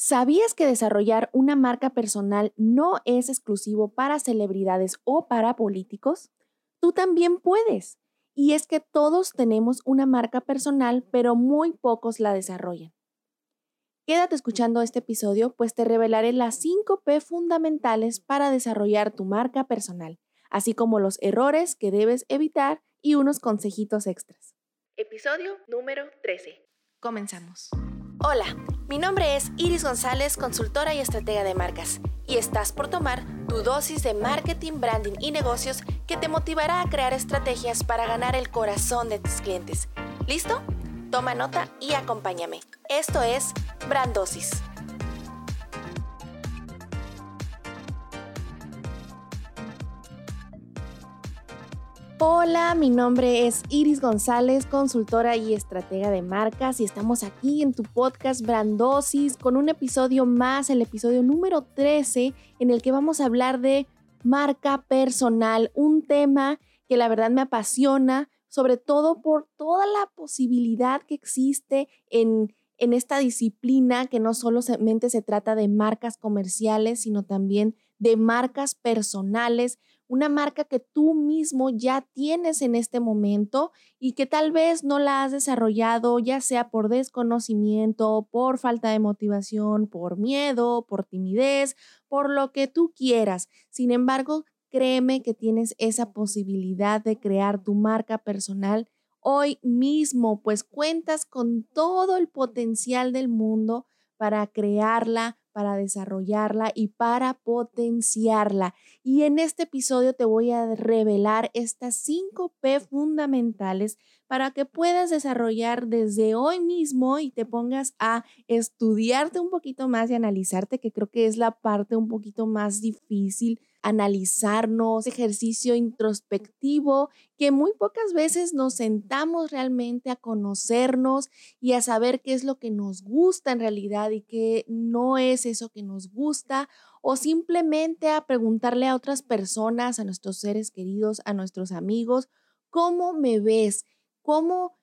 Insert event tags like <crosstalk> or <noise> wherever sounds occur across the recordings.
¿Sabías que desarrollar una marca personal no es exclusivo para celebridades o para políticos? Tú también puedes. Y es que todos tenemos una marca personal, pero muy pocos la desarrollan. Quédate escuchando este episodio, pues te revelaré las 5 P fundamentales para desarrollar tu marca personal, así como los errores que debes evitar y unos consejitos extras. Episodio número 13. Comenzamos. Hola, mi nombre es Iris González, consultora y estratega de marcas, y estás por tomar tu dosis de marketing, branding y negocios que te motivará a crear estrategias para ganar el corazón de tus clientes. ¿Listo? Toma nota y acompáñame. Esto es Brandosis. Hola, mi nombre es Iris González, consultora y estratega de marcas y estamos aquí en tu podcast Brandosis con un episodio más, el episodio número 13, en el que vamos a hablar de marca personal, un tema que la verdad me apasiona, sobre todo por toda la posibilidad que existe en, en esta disciplina, que no solamente se trata de marcas comerciales, sino también de marcas personales, una marca que tú mismo ya tienes en este momento y que tal vez no la has desarrollado, ya sea por desconocimiento, por falta de motivación, por miedo, por timidez, por lo que tú quieras. Sin embargo, créeme que tienes esa posibilidad de crear tu marca personal hoy mismo, pues cuentas con todo el potencial del mundo para crearla, para desarrollarla y para potenciarla. Y en este episodio te voy a revelar estas 5 P fundamentales para que puedas desarrollar desde hoy mismo y te pongas a estudiarte un poquito más y analizarte, que creo que es la parte un poquito más difícil analizarnos, ejercicio introspectivo, que muy pocas veces nos sentamos realmente a conocernos y a saber qué es lo que nos gusta en realidad y qué no es eso que nos gusta, o simplemente a preguntarle a otras personas, a nuestros seres queridos, a nuestros amigos, ¿cómo me ves? ¿Cómo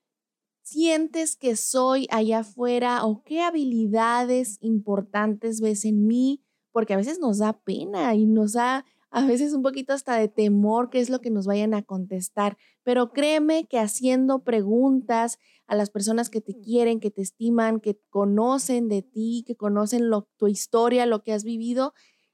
sientes que soy allá afuera o qué habilidades importantes ves en mí? porque a veces nos da pena y nos da a veces un poquito hasta de temor qué es lo que nos vayan a contestar, pero créeme que haciendo preguntas a las personas que te quieren, que te estiman, que conocen de ti, que conocen lo, tu historia, lo que has vivido,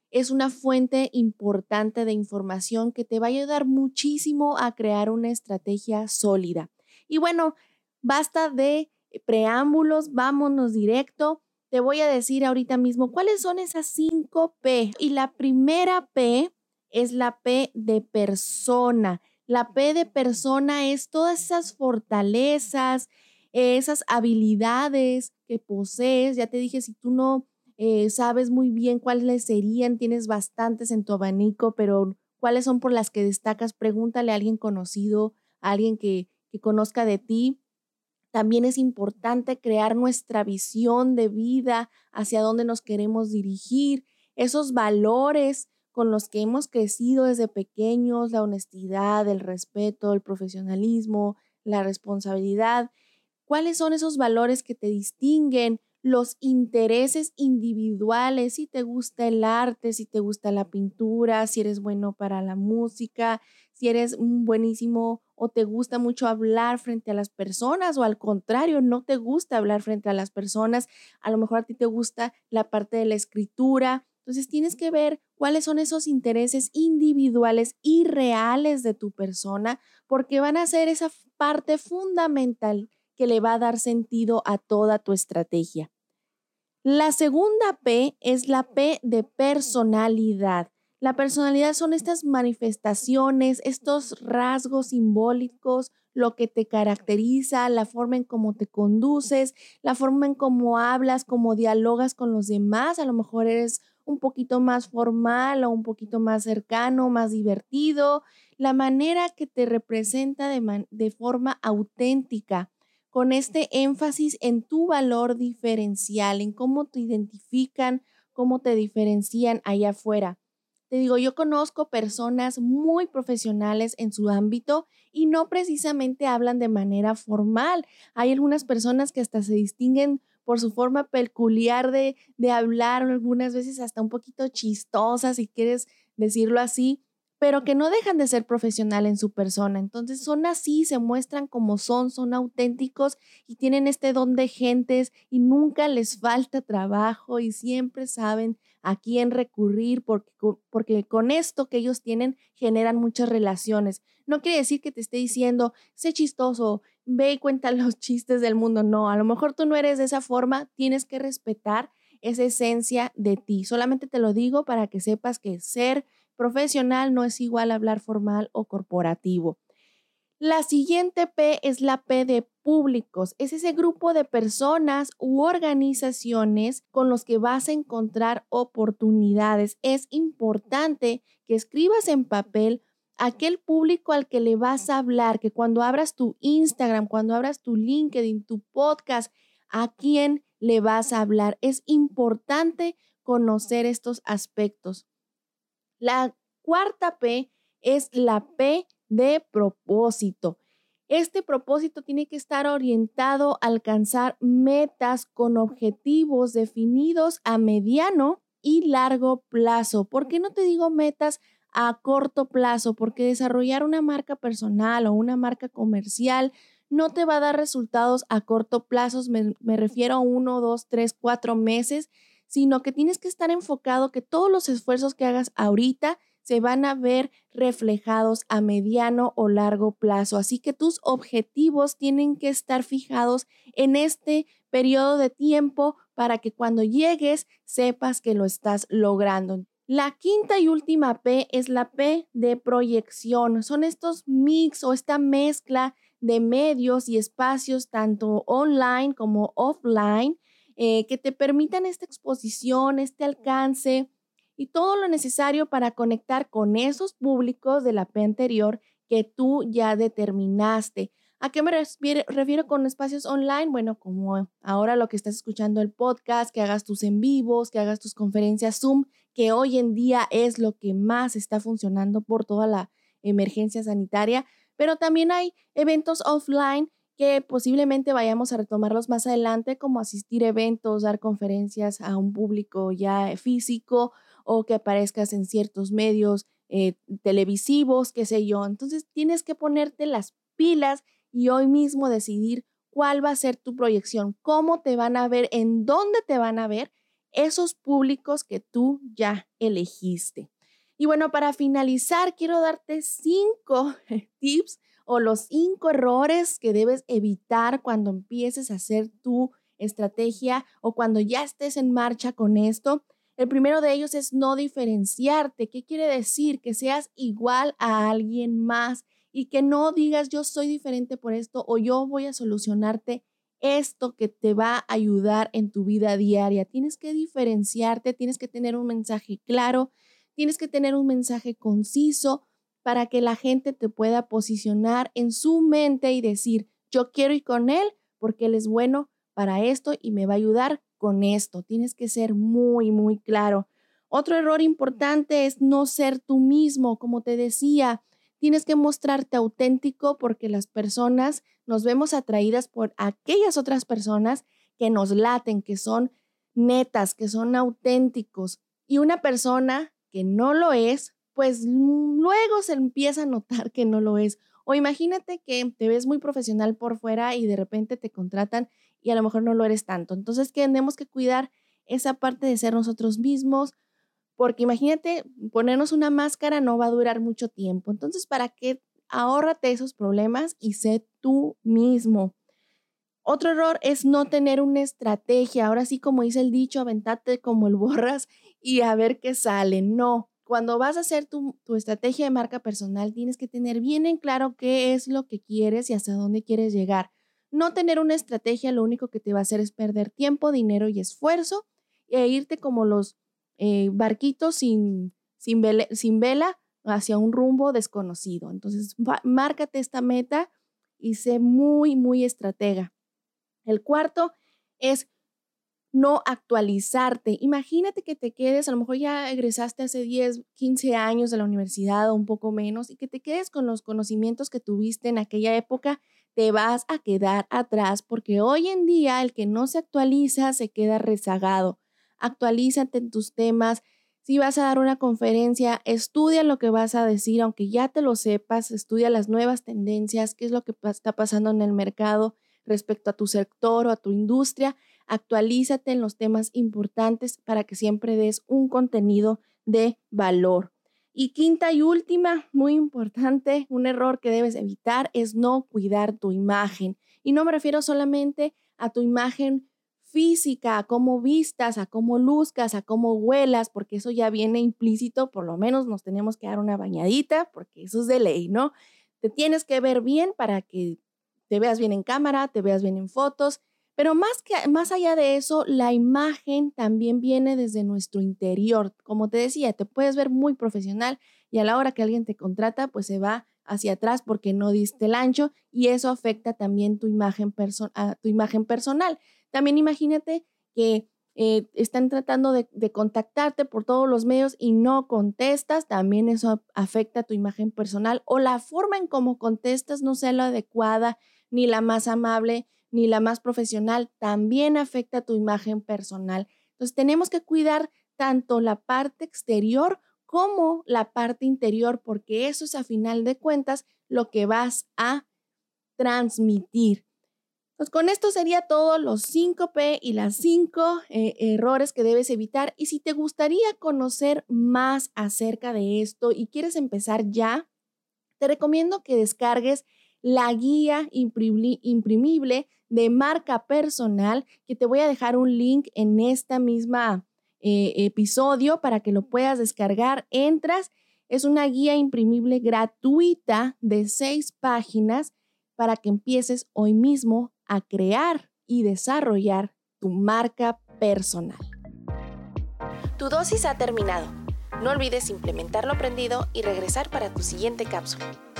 es una fuente importante de información que te va a ayudar muchísimo a crear una estrategia sólida. Y bueno, basta de preámbulos, vámonos directo te voy a decir ahorita mismo cuáles son esas cinco P. Y la primera P es la P de persona. La P de persona es todas esas fortalezas, esas habilidades que posees. Ya te dije, si tú no eh, sabes muy bien cuáles serían, tienes bastantes en tu abanico, pero cuáles son por las que destacas, pregúntale a alguien conocido, a alguien que, que conozca de ti también es importante crear nuestra visión de vida, hacia dónde nos queremos dirigir, esos valores con los que hemos crecido desde pequeños, la honestidad, el respeto, el profesionalismo, la responsabilidad. ¿Cuáles son esos valores que te distinguen? Los intereses individuales, si te gusta el arte, si te gusta la pintura, si eres bueno para la música, si eres buenísimo o te gusta mucho hablar frente a las personas o al contrario, no te gusta hablar frente a las personas, a lo mejor a ti te gusta la parte de la escritura. Entonces tienes que ver cuáles son esos intereses individuales y reales de tu persona, porque van a ser esa parte fundamental que le va a dar sentido a toda tu estrategia. La segunda P es la P de personalidad. La personalidad son estas manifestaciones, estos rasgos simbólicos, lo que te caracteriza, la forma en cómo te conduces, la forma en cómo hablas, cómo dialogas con los demás. A lo mejor eres un poquito más formal o un poquito más cercano, más divertido. La manera que te representa de, de forma auténtica, con este énfasis en tu valor diferencial, en cómo te identifican, cómo te diferencian allá afuera. Te digo, yo conozco personas muy profesionales en su ámbito y no precisamente hablan de manera formal. Hay algunas personas que hasta se distinguen por su forma peculiar de, de hablar, algunas veces hasta un poquito chistosa, si quieres decirlo así, pero que no dejan de ser profesional en su persona. Entonces son así, se muestran como son, son auténticos y tienen este don de gentes y nunca les falta trabajo y siempre saben a quién recurrir porque, porque con esto que ellos tienen generan muchas relaciones. No quiere decir que te esté diciendo, sé chistoso, ve y cuenta <laughs> los chistes del mundo. No, a lo mejor tú no eres de esa forma, tienes que respetar esa esencia de ti. Solamente te lo digo para que sepas que ser profesional no es igual a hablar formal o corporativo. La siguiente P es la P de públicos. Es ese grupo de personas u organizaciones con los que vas a encontrar oportunidades. Es importante que escribas en papel aquel público al que le vas a hablar, que cuando abras tu Instagram, cuando abras tu LinkedIn, tu podcast, a quién le vas a hablar. Es importante conocer estos aspectos. La cuarta P es la P de propósito. Este propósito tiene que estar orientado a alcanzar metas con objetivos definidos a mediano y largo plazo. ¿Por qué no te digo metas a corto plazo? Porque desarrollar una marca personal o una marca comercial no te va a dar resultados a corto plazo. Me, me refiero a uno, dos, tres, cuatro meses sino que tienes que estar enfocado que todos los esfuerzos que hagas ahorita se van a ver reflejados a mediano o largo plazo. Así que tus objetivos tienen que estar fijados en este periodo de tiempo para que cuando llegues sepas que lo estás logrando. La quinta y última P es la P de proyección. Son estos mix o esta mezcla de medios y espacios tanto online como offline eh, que te permitan esta exposición, este alcance y todo lo necesario para conectar con esos públicos de la P anterior que tú ya determinaste. ¿A qué me refiero, con espacios online? Bueno, como ahora lo que estás escuchando el podcast, que hagas tus en vivos, que hagas tus conferencias Zoom, que hoy en día es lo que más está funcionando por toda la emergencia sanitaria, pero también hay eventos offline que posiblemente vayamos a retomarlos más adelante, como asistir a eventos, dar conferencias a un público ya físico o que aparezcas en ciertos medios eh, televisivos, qué sé yo. Entonces tienes que ponerte las pilas y hoy mismo decidir cuál va a ser tu proyección, cómo te van a ver, en dónde te van a ver esos públicos que tú ya elegiste. Y bueno, para finalizar, quiero darte cinco <laughs> tips o los cinco errores que debes evitar cuando empieces a hacer tu estrategia o cuando ya estés en marcha con esto. El primero de ellos es no diferenciarte. ¿Qué quiere decir? Que seas igual a alguien más y que no digas yo soy diferente por esto o yo voy a solucionarte esto que te va a ayudar en tu vida diaria. Tienes que diferenciarte, tienes que tener un mensaje claro, tienes que tener un mensaje conciso, para que la gente te pueda posicionar en su mente y decir, yo quiero ir con él porque él es bueno para esto y me va a ayudar con esto. Tienes que ser muy, muy claro. Otro error importante es no ser tú mismo, como te decía. Tienes que mostrarte auténtico porque las personas nos vemos atraídas por aquellas otras personas que nos laten, que son netas, que son auténticos. Y una persona que no lo es, pues luego se empieza a notar que no lo es. O imagínate que te ves muy profesional por fuera y de repente te contratan y a lo mejor no lo eres tanto. Entonces tenemos que cuidar esa parte de ser nosotros mismos, porque imagínate, ponernos una máscara no va a durar mucho tiempo. Entonces, ¿para qué? Ahórrate esos problemas y sé tú mismo. Otro error es no tener una estrategia. Ahora sí, como dice el dicho, aventate como el borras y a ver qué sale. No, cuando vas a hacer tu, estrategia de marca personal, tienes que tener bien en claro qué es lo que quieres y hasta dónde quieres llegar. No tener una estrategia lo único que te va a hacer es perder tiempo, dinero y esfuerzo e irte como los eh, barquitos sin, sin, vela, hacia un rumbo desconocido. Entonces, márcate esta meta y sé muy, muy estratega. El cuarto es no actualizarte. Imagínate que te quedes, a lo mejor ya egresaste hace 10, 15 años de la universidad o un poco menos y que te quedes con los conocimientos que tuviste en aquella época te vas a quedar atrás porque hoy en día el que no se actualiza se queda rezagado. Actualízate en tus temas. Si vas a dar una conferencia, estudia lo que vas a decir, aunque ya te lo sepas, estudia las nuevas tendencias, qué es lo que está pasando en el mercado respecto a tu sector o a tu industria. Actualízate en los temas importantes para que siempre des un contenido de valor. Y quinta y última, muy importante, un error que debes evitar es no cuidar tu imagen. Y no me refiero solamente a tu imagen física, a cómo vistas, a cómo luzcas, a cómo huelas, porque eso ya viene implícito, por lo menos nos tenemos que dar una bañadita, porque eso es de ley, ¿no? Te tienes que ver bien para que te veas bien en cámara, te veas bien en fotos, pero más, que, más allá de eso, la imagen también viene desde nuestro interior. Como te decía, te puedes ver muy profesional y a la hora que alguien te contrata, pues se va hacia atrás porque no diste el ancho y eso afecta también tu imagen, tu imagen personal. También imagínate que eh, están tratando de, de, contactarte por todos los medios y no contestas, también eso afecta tu imagen personal o la forma en cómo contestas no sea la adecuada ni la más amable ni la más profesional, también afecta tu imagen personal. Entonces tenemos que cuidar tanto la parte exterior como la parte interior, porque eso es a final de cuentas lo que vas a transmitir. Pues con esto sería todo los 5P y las 5 eh, errores que debes evitar. Y si te gustaría conocer más acerca de esto y quieres empezar ya, te recomiendo que descargues la guía imprimible de marca personal, que te voy a dejar un link en esta misma eh, episodio para que lo puedas descargar. Entras, es una guía imprimible gratuita de seis páginas para que empieces hoy mismo a crear y desarrollar tu marca personal. Tu dosis ha terminado. No olvides implementar lo aprendido y regresar para tu siguiente cápsula.